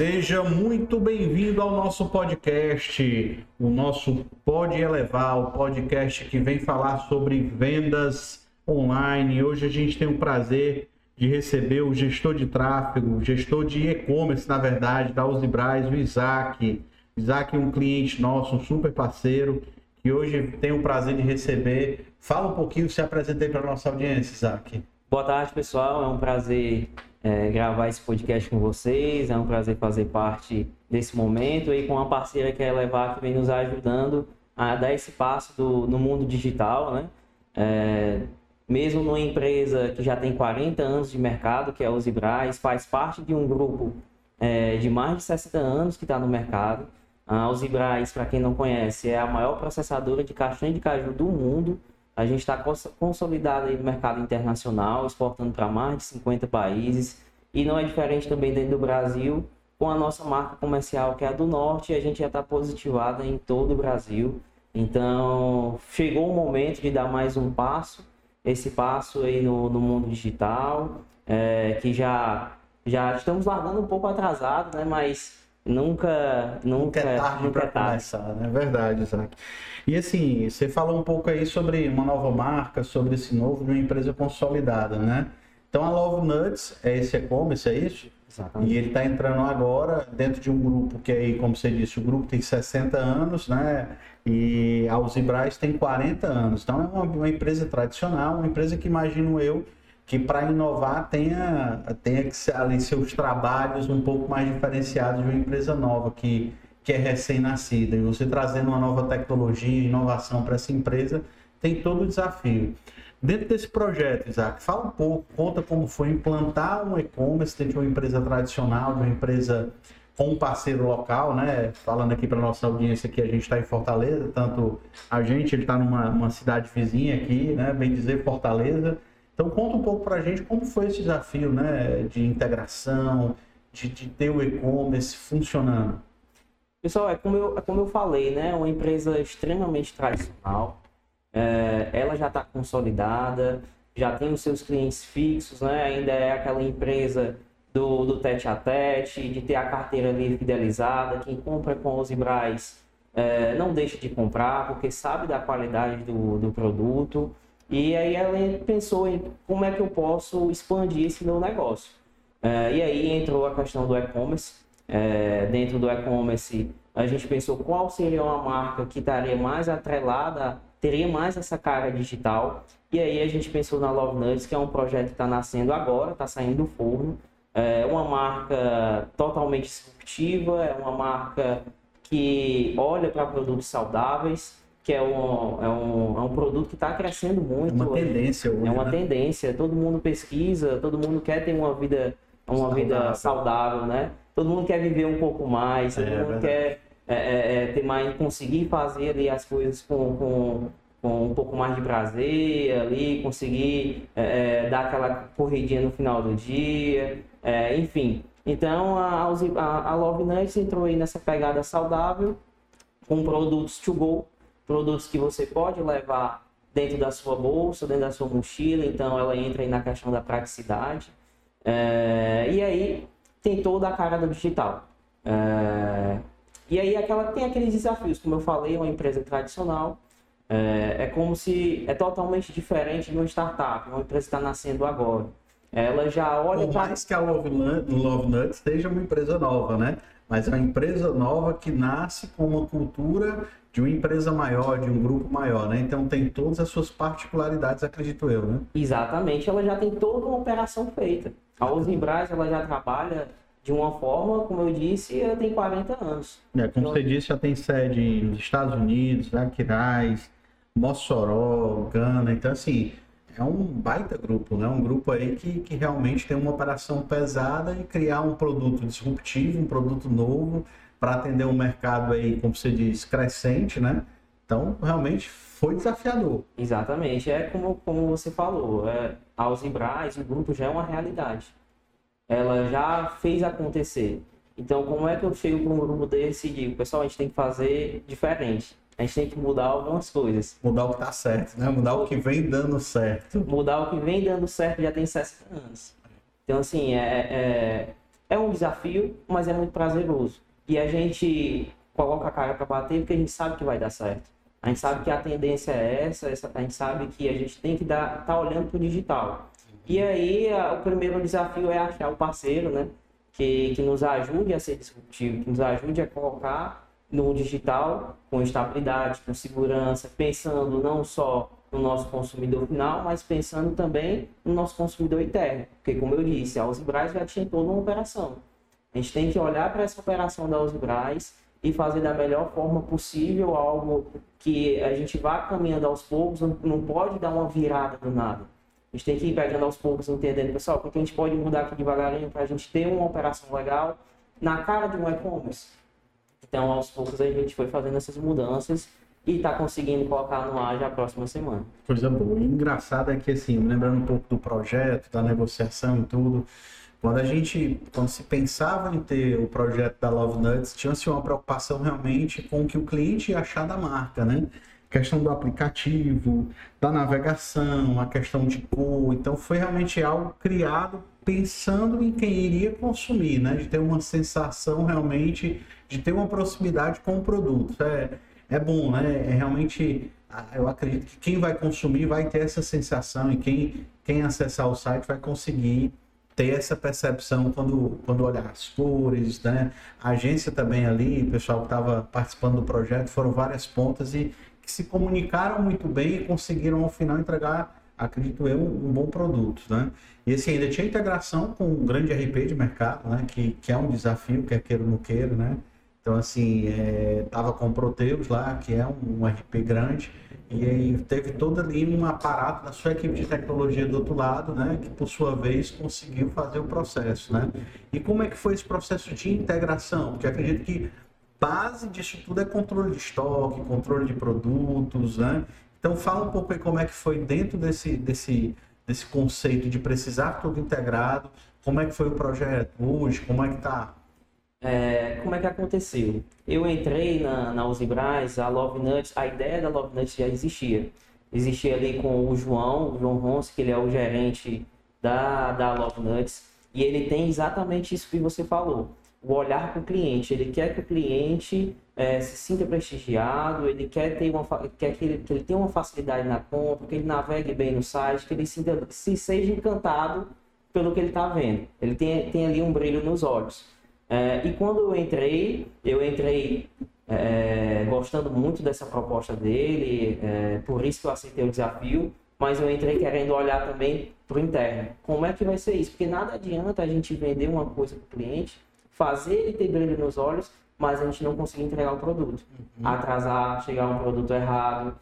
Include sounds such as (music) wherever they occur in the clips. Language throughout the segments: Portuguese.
Seja muito bem-vindo ao nosso podcast, o nosso Pode Elevar, o podcast que vem falar sobre vendas online. Hoje a gente tem o prazer de receber o gestor de tráfego, gestor de e-commerce, na verdade, da Usibraz, o Isaac. Isaac é um cliente nosso, um super parceiro, que hoje tem o prazer de receber. Fala um pouquinho, se apresentei para a nossa audiência, Isaac. Boa tarde, pessoal. É um prazer é, gravar esse podcast com vocês. É um prazer fazer parte desse momento e com uma parceira que é a Elevar, que vem nos ajudando a dar esse passo do, no mundo digital, né? É, mesmo numa empresa que já tem 40 anos de mercado, que é a Usibraz, faz parte de um grupo é, de mais de 60 anos que está no mercado. A Usibraz, para quem não conhece, é a maior processadora de castanha de caju do mundo. A gente está consolidado no mercado internacional, exportando para mais de 50 países. E não é diferente também dentro do Brasil, com a nossa marca comercial, que é a do Norte, a gente já está positivada em todo o Brasil. Então, chegou o momento de dar mais um passo, esse passo aí no, no mundo digital, é, que já, já estamos largando um pouco atrasado, né? Mas nunca, nunca, nunca é tarde para começar, né? É verdade, Isaac. E assim, você falou um pouco aí sobre uma nova marca, sobre esse novo de uma empresa consolidada, né? Então a Love Nuts é esse e-commerce, é isso? Exatamente. E ele está entrando agora dentro de um grupo que aí, como você disse, o grupo tem 60 anos, né? E a Usibraz tem 40 anos. Então é uma, uma empresa tradicional, uma empresa que imagino eu que para inovar tenha, tenha que ser ali seus trabalhos um pouco mais diferenciados de uma empresa nova que, que é recém-nascida. E você trazendo uma nova tecnologia, inovação para essa empresa, tem todo o desafio. Dentro desse projeto, Isaac, fala um pouco, conta como foi implantar um e-commerce dentro de uma empresa tradicional, de uma empresa com um parceiro local, né? Falando aqui para nossa audiência que a gente está em Fortaleza, tanto a gente, ele está numa cidade vizinha aqui, né? Bem dizer, Fortaleza, então conta um pouco para a gente como foi esse desafio né, de integração, de, de ter o e-commerce funcionando. Pessoal, é como eu, é como eu falei, né? Uma empresa extremamente tradicional. É, ela já está consolidada, já tem os seus clientes fixos, né? Ainda é aquela empresa do, do tete a tete, de ter a carteira ali fidelizada. Quem compra com os Ibrais é, não deixa de comprar, porque sabe da qualidade do, do produto. E aí ela pensou em como é que eu posso expandir esse meu negócio. É, e aí entrou a questão do e-commerce. É, dentro do e-commerce, a gente pensou qual seria uma marca que estaria mais atrelada, teria mais essa cara digital. E aí a gente pensou na Love Nuts, que é um projeto que está nascendo agora, está saindo do forno. É uma marca totalmente disruptiva, é uma marca que olha para produtos saudáveis, que é um, é um, é um produto que está crescendo muito. É uma tendência hoje, É uma né? tendência. Todo mundo pesquisa, todo mundo quer ter uma vida, uma saudável. vida saudável, né? Todo mundo quer viver um pouco mais, todo é, mundo é quer é, é, é, ter mais, conseguir fazer ali as coisas com, com, com um pouco mais de prazer ali, conseguir é, dar aquela corridinha no final do dia, enfim. Então a, a, a Love Nuts entrou aí nessa pegada saudável com produtos to go, produtos que você pode levar dentro da sua bolsa, dentro da sua mochila, então ela entra aí na questão da praticidade. É, e aí tem toda a cara do digital. É, e aí aquela, tem aqueles desafios, como eu falei, uma empresa tradicional, é, é como se é totalmente diferente de uma startup, uma empresa que está nascendo agora. Ela já olha. Por mais pra... que a Love, Love Nuts seja uma empresa nova, né? Mas é uma empresa nova que nasce com uma cultura de uma empresa maior, de um grupo maior, né? Então tem todas as suas particularidades, acredito eu, né? Exatamente, ela já tem toda uma operação feita. A Usibras, ela já trabalha de uma forma, como eu disse, ela tem 40 anos. É, como então, você disse, já tem sede nos Estados Unidos, Aquiraz, Mossoró, Gana, então assim, é um baita grupo, né? Um grupo aí que, que realmente tem uma operação pesada e criar um produto disruptivo, um produto novo, para atender um mercado aí, como você diz, crescente, né? Então, realmente foi desafiador. Exatamente. É como, como você falou, é, a Usibras, o grupo já é uma realidade. Ela já fez acontecer. Então, como é que eu chego para um grupo desse e digo, pessoal, a gente tem que fazer diferente. A gente tem que mudar algumas coisas. Mudar o que está certo, né? Mudar o que vem dando certo. Mudar o que vem dando certo já tem 60 anos. Então, assim, é, é É um desafio, mas é muito prazeroso. E a gente coloca a cara para bater porque a gente sabe que vai dar certo. A gente sabe que a tendência é essa, essa a gente sabe que a gente tem que dar, tá olhando para o digital. E aí a, o primeiro desafio é achar o parceiro, né? Que, que nos ajude a ser disruptivo, que nos ajude a colocar no digital com estabilidade, com segurança, pensando não só no nosso consumidor final, mas pensando também no nosso consumidor interno. Porque, como eu disse, a Osibras já tinha toda uma operação. A gente tem que olhar para essa operação da Osibras e fazer da melhor forma possível algo que a gente vá caminhando aos poucos, não, pode dar uma virada do nada. A gente tem que ir pegando aos poucos, entendendo, pessoal, o que a gente pode mudar aqui devagarinho para a gente ter uma operação legal na cara de um e-commerce. Então, aos poucos, a gente foi fazendo essas mudanças e está conseguindo colocar no ar já a próxima semana. Coisa boa. Engraçado é que, assim, lembrando um pouco do projeto, da negociação e tudo, quando a gente, quando se pensava em ter o projeto da Love Nuts, tinha-se uma preocupação realmente com o que o cliente ia achar da marca, né? Questão do aplicativo, da navegação, a questão de cor. Então foi realmente algo criado pensando em quem iria consumir, né? De ter uma sensação realmente de ter uma proximidade com o produto. É, é bom, né? É realmente, eu acredito que quem vai consumir vai ter essa sensação e quem, quem acessar o site vai conseguir ter essa percepção quando, quando olhar as cores, né? A agência também ali, o pessoal que estava participando do projeto, foram várias pontas e que se comunicaram muito bem e conseguiram ao final entregar, acredito eu, um bom produto, né? E assim, ainda tinha integração com um grande RP de mercado, né? Que, que é um desafio, quer queira ou não queira, né? Então, assim, é, tava com o Proteus lá, que é um, um RP grande, e aí teve todo ali um aparato da sua equipe de tecnologia do outro lado, né, que por sua vez conseguiu fazer o processo, né? E como é que foi esse processo de integração? Porque acredito que base disso tudo é controle de estoque, controle de produtos, né? Então fala um pouco aí como é que foi dentro desse, desse, desse conceito de precisar tudo integrado, como é que foi o projeto hoje, como é que está é, como é que aconteceu? Eu entrei na, na a Love Nuts, a ideia da Love Nuts já existia. Existia ali com o João, o João Ronce, que ele é o gerente da, da Love Nuts, e ele tem exatamente isso que você falou. O olhar para o cliente, ele quer que o cliente é, se sinta prestigiado, ele quer, ter uma, quer que, ele, que ele tenha uma facilidade na compra, que ele navegue bem no site, que ele sinta, se seja encantado pelo que ele está vendo. Ele tem, tem ali um brilho nos olhos. É, e quando eu entrei, eu entrei é, gostando muito dessa proposta dele, é, por isso que eu aceitei o desafio, mas eu entrei querendo olhar também para o interno. Como é que vai ser isso? Porque nada adianta a gente vender uma coisa para o cliente, fazer ele ter brilho nos olhos, mas a gente não conseguir entregar o produto. Uhum. Atrasar, chegar um produto errado.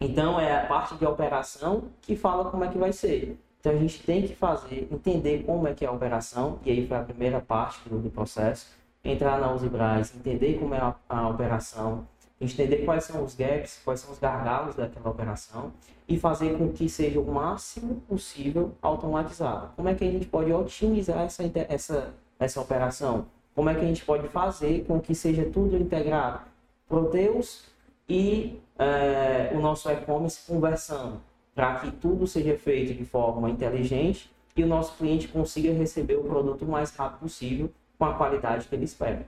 Então é a parte de operação que fala como é que vai ser. Então a gente tem que fazer, entender como é que é a operação, e aí foi a primeira parte do, do processo, entrar na Usibras, entender como é a, a, operação, entender quais são os gaps, quais são os gargalos daquela operação e fazer com que seja o máximo possível automatizado. Como é que a gente pode otimizar essa, essa, essa operação? Como é que a gente pode fazer com que seja tudo integrado? Proteus e é, o nosso e-commerce conversando para que tudo seja feito de forma inteligente e o nosso cliente consiga receber o produto o mais rápido possível com a qualidade que ele espera.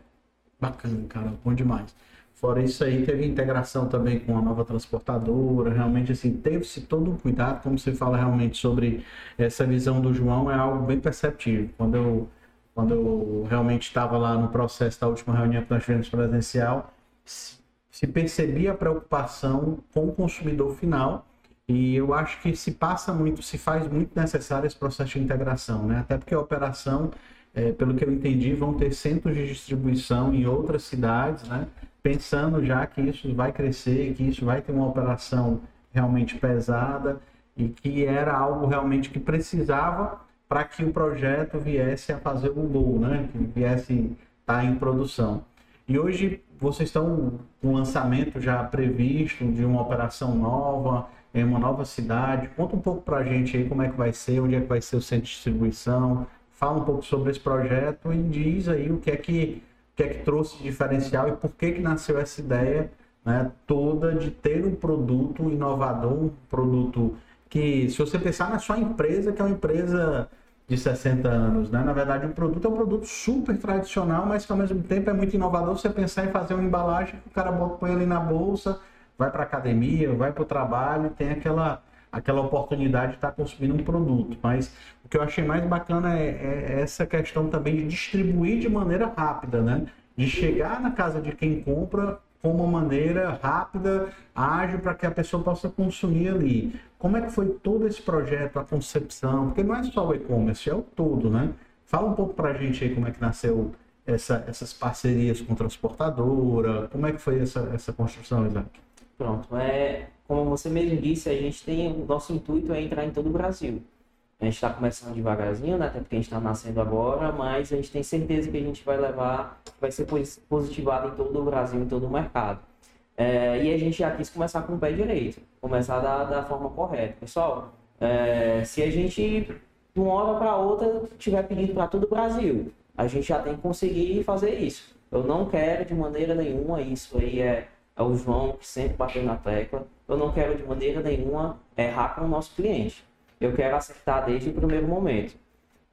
Bacana, cara, bom demais. Fora isso aí, teve integração também com a nova transportadora, realmente assim, teve-se todo um cuidado, como você fala realmente sobre essa visão do João, é algo bem perceptível. Quando eu, quando eu realmente estava lá no processo da última reunião que nós tivemos presencial, se percebia a preocupação com o consumidor final e eu acho que se passa muito, se faz muito necessário esse processo de integração, né? Até porque a operação, é, pelo que eu entendi, vão ter centros de distribuição em outras cidades, né? Pensando já que isso vai crescer, que isso vai ter uma operação realmente pesada e que era algo realmente que precisava para que o projeto viesse a fazer o gol, né? Que viesse estar tá em produção. E hoje vocês estão com um lançamento já previsto de uma operação nova, em uma nova cidade. Conta um pouco para a gente aí como é que vai ser, onde é que vai ser o centro de distribuição. Fala um pouco sobre esse projeto e diz aí o que é que, o que, é que trouxe de diferencial e por que, que nasceu essa ideia né, toda de ter um produto inovador, um produto que, se você pensar na sua empresa, que é uma empresa de 60 anos, né? Na verdade, o produto é um produto super tradicional, mas que ao mesmo tempo é muito inovador você pensar em fazer uma embalagem que o cara põe ali na bolsa, vai para academia, vai para o trabalho, tem aquela aquela oportunidade de estar tá consumindo um produto. Mas o que eu achei mais bacana é, é essa questão também de distribuir de maneira rápida, né? De chegar na casa de quem compra com uma maneira rápida, ágil, para que a pessoa possa consumir ali. Como é que foi todo esse projeto, a concepção? Porque não é só o e-commerce, é o todo, né? Fala um pouco para a gente aí como é que nasceu essa, essas parcerias com transportadora, como é que foi essa, essa construção, Isaac? Pronto, é, como você mesmo disse, a gente tem, o nosso intuito é entrar em todo o Brasil. A gente está começando devagarzinho, né? até porque a gente está nascendo agora, mas a gente tem certeza que a gente vai levar, vai ser positivado em todo o Brasil, em todo o mercado. É, e a gente já quis começar com o pé direito, começar da, da forma correta. Pessoal, é, se a gente, de uma hora para outra, estiver pedindo para todo o Brasil, a gente já tem que conseguir fazer isso. Eu não quero de maneira nenhuma, isso aí é, é o João que sempre bateu na tecla, eu não quero de maneira nenhuma errar com o nosso cliente. Eu quero acertar desde o primeiro momento.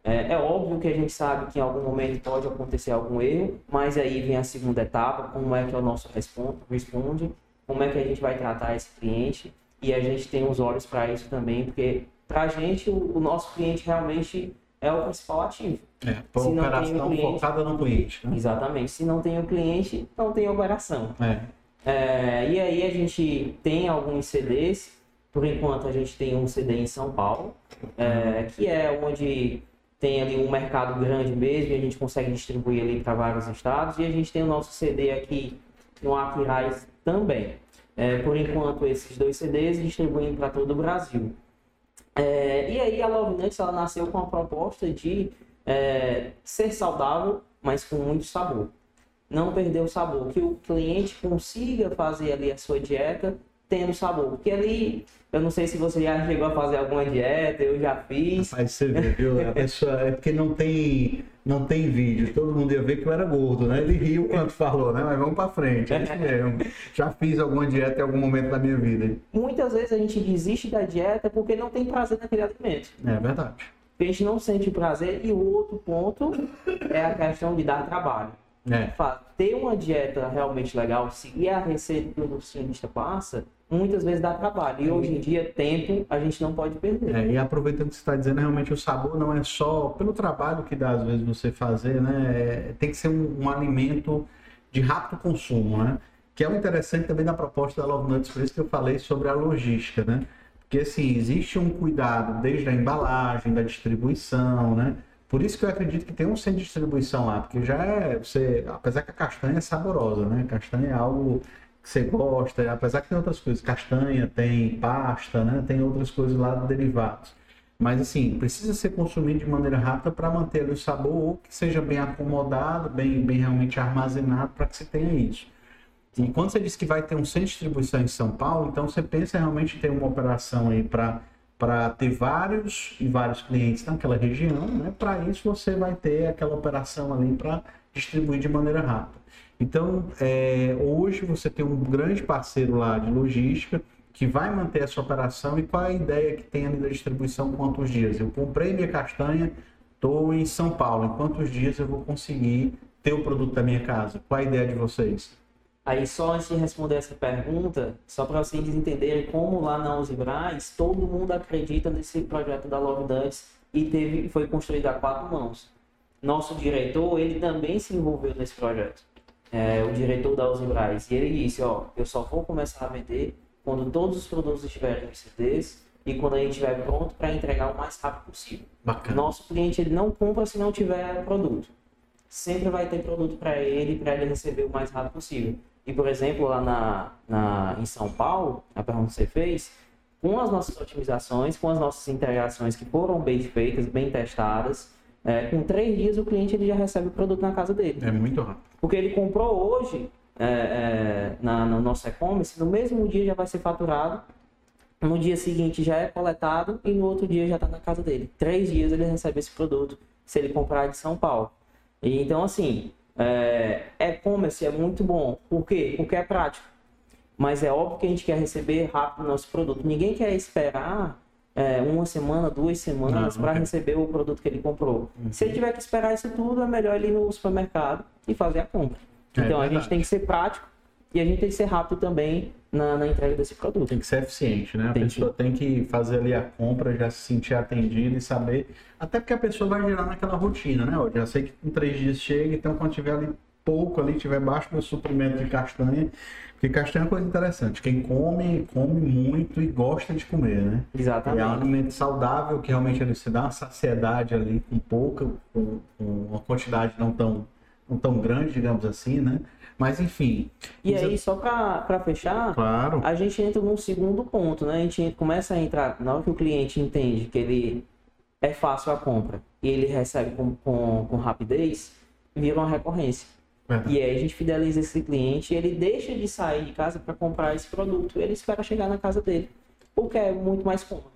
É, é, óbvio que a gente sabe que em algum momento pode acontecer algum erro, mas aí vem a segunda etapa, como é que o nosso responde, responde como é que a gente vai tratar esse cliente e a gente tem os olhos para isso também, porque para a gente o, o, nosso cliente realmente é o principal ativo. É, para operação cliente, focada no cliente. Né? Exatamente. Se não tem o cliente, não tem operação. É. É, e aí a gente tem alguns CDs, por enquanto a gente tem um CD em São Paulo, é, que é onde tem ali um mercado grande mesmo e a gente consegue distribuir ali para vários estados. E a gente tem o nosso CD aqui no Aquiraz também. É, por enquanto, esses dois CDs distribuindo para todo o Brasil. É, e aí a Love Nuts ela nasceu com a proposta de é, ser saudável, mas com muito sabor não perder o sabor, que o cliente consiga fazer ali a sua dieta tendo sabor. Porque ali, eu não sei se você já chegou a fazer alguma dieta, eu já fiz. Rapaz, você viu, a (laughs) pessoa, é porque não tem, não tem vídeo, todo mundo ia ver que eu era gordo, né? Ele riu quando falou, né? Mas vamos para frente, é isso mesmo. Já fiz alguma dieta em algum momento da minha vida. Muitas vezes a gente desiste da dieta porque não tem prazer naquele alimento. É verdade. A gente não sente prazer e o outro ponto é a questão de dar trabalho. É. Ter uma dieta realmente legal, seguir a receita que o nutricionista passa, muitas vezes dá trabalho. E hoje em dia, tempo a gente não pode perder. É, e aproveitando que você está dizendo, realmente o sabor não é só pelo trabalho que dá, às vezes, você fazer, né? É, tem que ser um, um, alimento de rápido consumo, né? Que é o interessante também da proposta da Love Nuts, por isso que eu falei sobre a logística, né? Porque, assim, existe um cuidado desde a embalagem, da distribuição, né? Por isso que eu acredito que tem um centro de distribuição lá, porque já é, você, apesar que a castanha é saborosa, né? Castanha é algo que você gosta, apesar que tem outras coisas, castanha, tem pasta, né? Tem outras coisas lá derivados. Mas assim, precisa ser consumido de maneira rápida para manter o sabor ou que seja bem acomodado, bem, bem realmente armazenado para que você tenha isso. E quando você diz que vai ter um centro de distribuição em São Paulo, então você pensa realmente em ter uma operação aí para para ter vários e vários clientes naquela região, né? Para isso você vai ter aquela operação ali para distribuir de maneira rápida. Então, é, hoje você tem um grande parceiro lá de logística que vai manter essa operação e qual é a ideia que tem ali da distribuição quantos dias? Eu comprei minha castanha, estou em São Paulo, em quantos dias eu vou conseguir ter o produto da minha casa? Qual a ideia de vocês? Aí, só antes de responder essa pergunta, só para vocês entenderem como lá na Braz todo mundo acredita nesse projeto da Love Dance e teve, foi construído a quatro mãos. Nosso diretor, ele também se envolveu nesse projeto. É, o diretor da Braz E ele disse, ó, eu só vou começar a vender quando todos os produtos estiverem em CDs e quando a gente estiver pronto para entregar o mais rápido possível. Bacana. Nosso cliente, ele não compra se não tiver produto. Sempre vai ter produto para ele, para ele receber o mais rápido possível. E, por exemplo, lá na, na, em São Paulo, a pergunta que você fez, com as nossas otimizações, com as nossas integrações que foram bem feitas, bem testadas, é, com três dias o cliente ele já recebe o produto na casa dele. É muito rápido. Porque ele comprou hoje é, é, na, no nosso e-commerce, no mesmo dia já vai ser faturado, no dia seguinte já é coletado e no outro dia já está na casa dele. Três dias ele recebe esse produto se ele comprar de São Paulo. E, então, assim, é, e-commerce é muito bom. Por quê? Porque é prático. Mas é óbvio que a gente quer receber rápido o nosso produto. Ninguém quer esperar é, uma semana, duas semanas para receber o produto que ele comprou. Uhum. Se ele tiver que esperar isso tudo, é melhor ele ir no supermercado e fazer a compra. É então é a gente tem que ser prático e a gente tem que ser rápido também na, na entrega desse produto. Tem que ser eficiente, né? A tem pessoa que... tem que fazer ali a compra, já se sentir atendida e saber. Até porque a pessoa vai gerar naquela rotina, né? Eu já sei que em três dias chega, então quando tiver ali pouco ali, tiver baixo meu suprimento de castanha, porque castanha é uma coisa interessante. Quem come, come muito e gosta de comer, né? Exatamente. E é um alimento saudável que realmente ele se dá uma saciedade ali com pouca, com, com uma quantidade não tão, não tão grande, digamos assim, né? Mas enfim. E aí, só para fechar, claro. a gente entra num segundo ponto, né? A gente começa a entrar, na hora que o cliente entende que ele é fácil a compra e ele recebe com, com, com rapidez, vira uma recorrência. Verdade. E aí a gente fideliza esse cliente e ele deixa de sair de casa para comprar esse produto. Ele espera chegar na casa dele, porque é muito mais cômodo.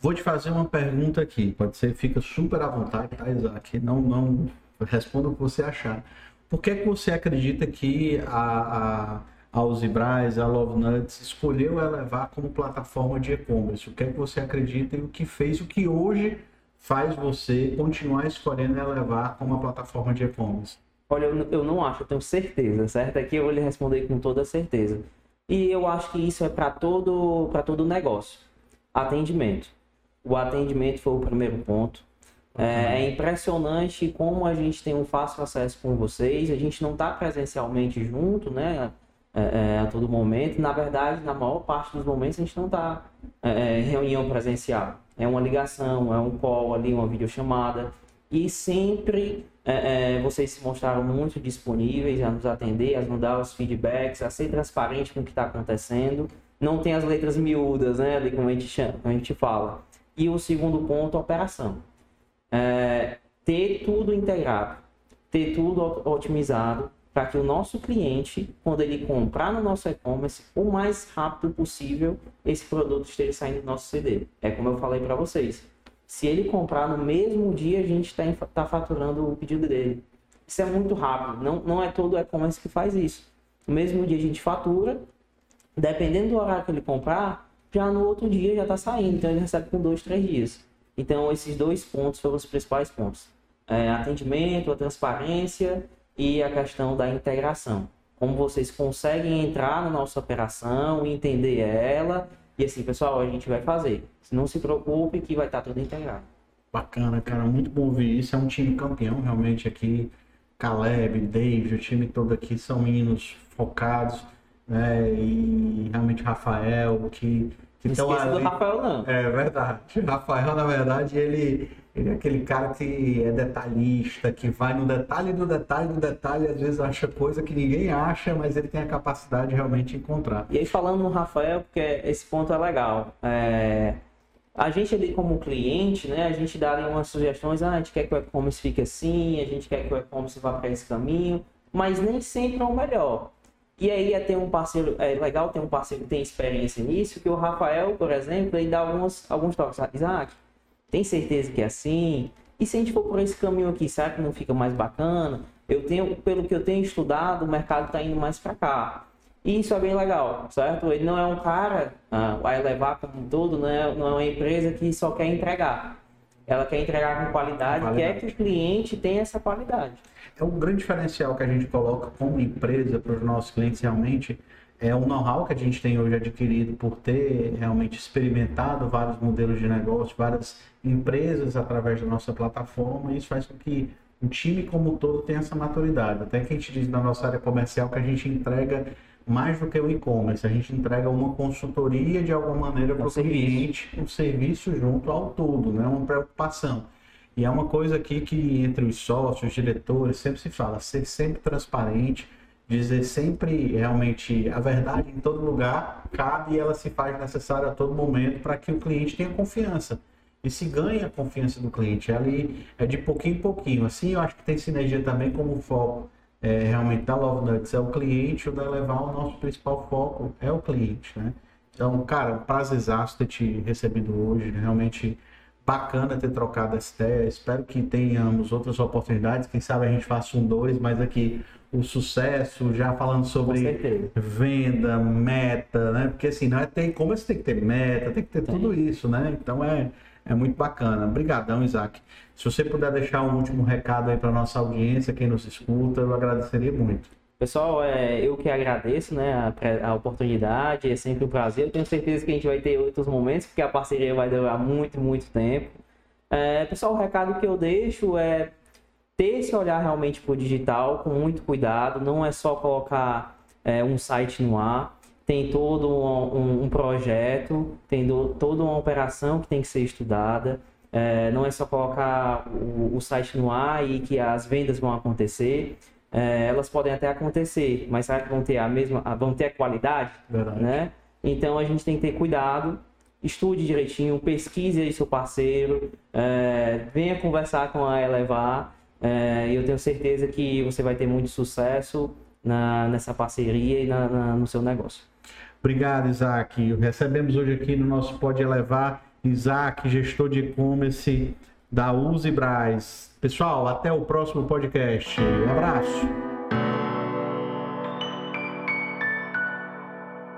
Vou te fazer uma pergunta aqui, pode ser, fica super à vontade, tá, Isaac? Não, não responda o que você achar. Por que, que você acredita que a, a, a Uzibras, a Love Nuts, escolheu elevar como plataforma de e-commerce? O que é que você acredita e o que fez, o que hoje faz você continuar escolhendo elevar como plataforma de e-commerce? Olha, eu, eu não acho, eu tenho certeza, certo? Aqui eu vou lhe responder com toda certeza. E eu acho que isso é para todo, todo negócio. Atendimento. O atendimento foi o primeiro ponto. É, é, impressionante como a gente tem um fácil acesso com vocês. A gente não está presencialmente junto, né? É, é, a todo momento. Na verdade, na maior parte dos momentos, a gente não está é, é, reunião presencial. É uma ligação, é um call ali, uma videochamada. E sempre é, vocês se mostraram muito disponíveis a nos atender, a nos dar os feedbacks, a ser transparente com o que está acontecendo. Não tem as letras miúdas, né? Ali como a gente, chama, como a gente fala. E o segundo ponto, operação é, ter tudo integrado, ter tudo otimizado para que o nosso cliente, quando ele comprar no nosso e-commerce, o mais rápido possível, esse produto esteja saindo do nosso CD. É como eu falei para vocês. Se ele comprar no mesmo dia, a gente está tá faturando o pedido dele. Isso é muito rápido. Não, não é todo e-commerce que faz isso. No mesmo dia a gente fatura, dependendo do horário que ele comprar, já no outro dia já está saindo. Então ele recebe com dois, três dias. Então, esses dois pontos foram os principais pontos: é, atendimento, a transparência e a questão da integração. Como vocês conseguem entrar na nossa operação, entender ela e assim, pessoal, a gente vai fazer. Não se preocupe que vai estar tudo integrado. Bacana, cara, muito bom ver isso. É um time campeão realmente aqui. Caleb, Dave, o time todo aqui são meninos focados, né? E realmente Rafael, que então, ali, do Rafael, não. É verdade. O (laughs) Rafael, na verdade, ele, ele é aquele cara que é detalhista, que vai no detalhe do detalhe do detalhe, às vezes acha coisa que ninguém acha, mas ele tem a capacidade de realmente encontrar. E aí, falando no Rafael, porque esse ponto é legal. É... A gente ali como cliente, né, a gente dá ali umas sugestões, ah, a gente quer que o e-commerce fique assim, a gente quer que o e-commerce vá para esse caminho, mas nem sempre é o melhor. E aí é um parceiro, é legal ter um parceiro que tem experiência nisso, que o Rafael, por exemplo, ele dá alguns, alguns toques. Isaac, tem certeza que é assim? E se a gente for por esse caminho aqui, será que não fica mais bacana? Eu tenho, pelo que eu tenho estudado, o mercado está indo mais para cá. E isso é bem legal, certo? Ele não é um cara ah, vai levar como um todo, não é, não é uma empresa que só quer entregar. Ela quer entregar com qualidade, qualidade. quer que o cliente tenha essa qualidade é um grande diferencial que a gente coloca como empresa para os nossos clientes realmente é o know-how que a gente tem hoje adquirido por ter realmente experimentado vários modelos de negócio, várias empresas através da nossa plataforma, e isso faz com que o time como um todo tenha essa maturidade. Até que a gente diz na nossa área comercial que a gente entrega mais do que o e-commerce, a gente entrega uma consultoria de alguma maneira para o cliente, um serviço junto ao todo, né? uma preocupação. E é uma coisa aqui que entre os sócios, os diretores, sempre se fala, ser sempre transparente, dizer sempre realmente a verdade em todo lugar, cabe e ela se faz necessária a todo momento para que o cliente tenha confiança. E se ganha a confiança do cliente, é ali é de pouquinho em pouquinho. Assim, eu acho que tem sinergia também como foco é, realmente da Love Nuts, é o cliente, o da levar o nosso principal foco é o cliente, né? Então, cara, um prazer ter te recebido hoje, realmente Bacana ter trocado essa ideia. Espero que tenhamos outras oportunidades. Quem sabe a gente faça um dois, mas aqui o sucesso, já falando sobre venda, meta, né? Porque assim, não é ter como você tem que ter meta, tem que ter tem. tudo isso, né? Então é, é muito bacana. Obrigadão, Isaac. Se você puder deixar um último recado aí para nossa audiência, quem nos escuta, eu agradeceria muito. Pessoal, é, eu que agradeço né, a, a, oportunidade, é sempre um prazer. Eu tenho certeza que a gente vai ter outros momentos, porque a parceria vai durar muito, muito tempo. É, pessoal, o recado que eu deixo é ter esse olhar realmente para o digital com muito cuidado. Não é só colocar é, um site no ar, tem todo um, um, projeto, tem do, toda uma operação que tem que ser estudada. É, não é só colocar o, o, site no ar e que as vendas vão acontecer é, elas podem até acontecer, mas será que vão ter a mesma, vão ter a qualidade, Verdade. né? Então a gente tem que ter cuidado, estude direitinho, pesquise aí seu parceiro, é, venha conversar com a Elevar, é, e eu tenho certeza que você vai ter muito sucesso na, nessa parceria e na, na, no seu negócio. Obrigado, Isaac. Recebemos hoje aqui no nosso Pode Elevar Isaac, gestor de e-commerce da Use Braz. Pessoal, até o próximo podcast. Um abraço.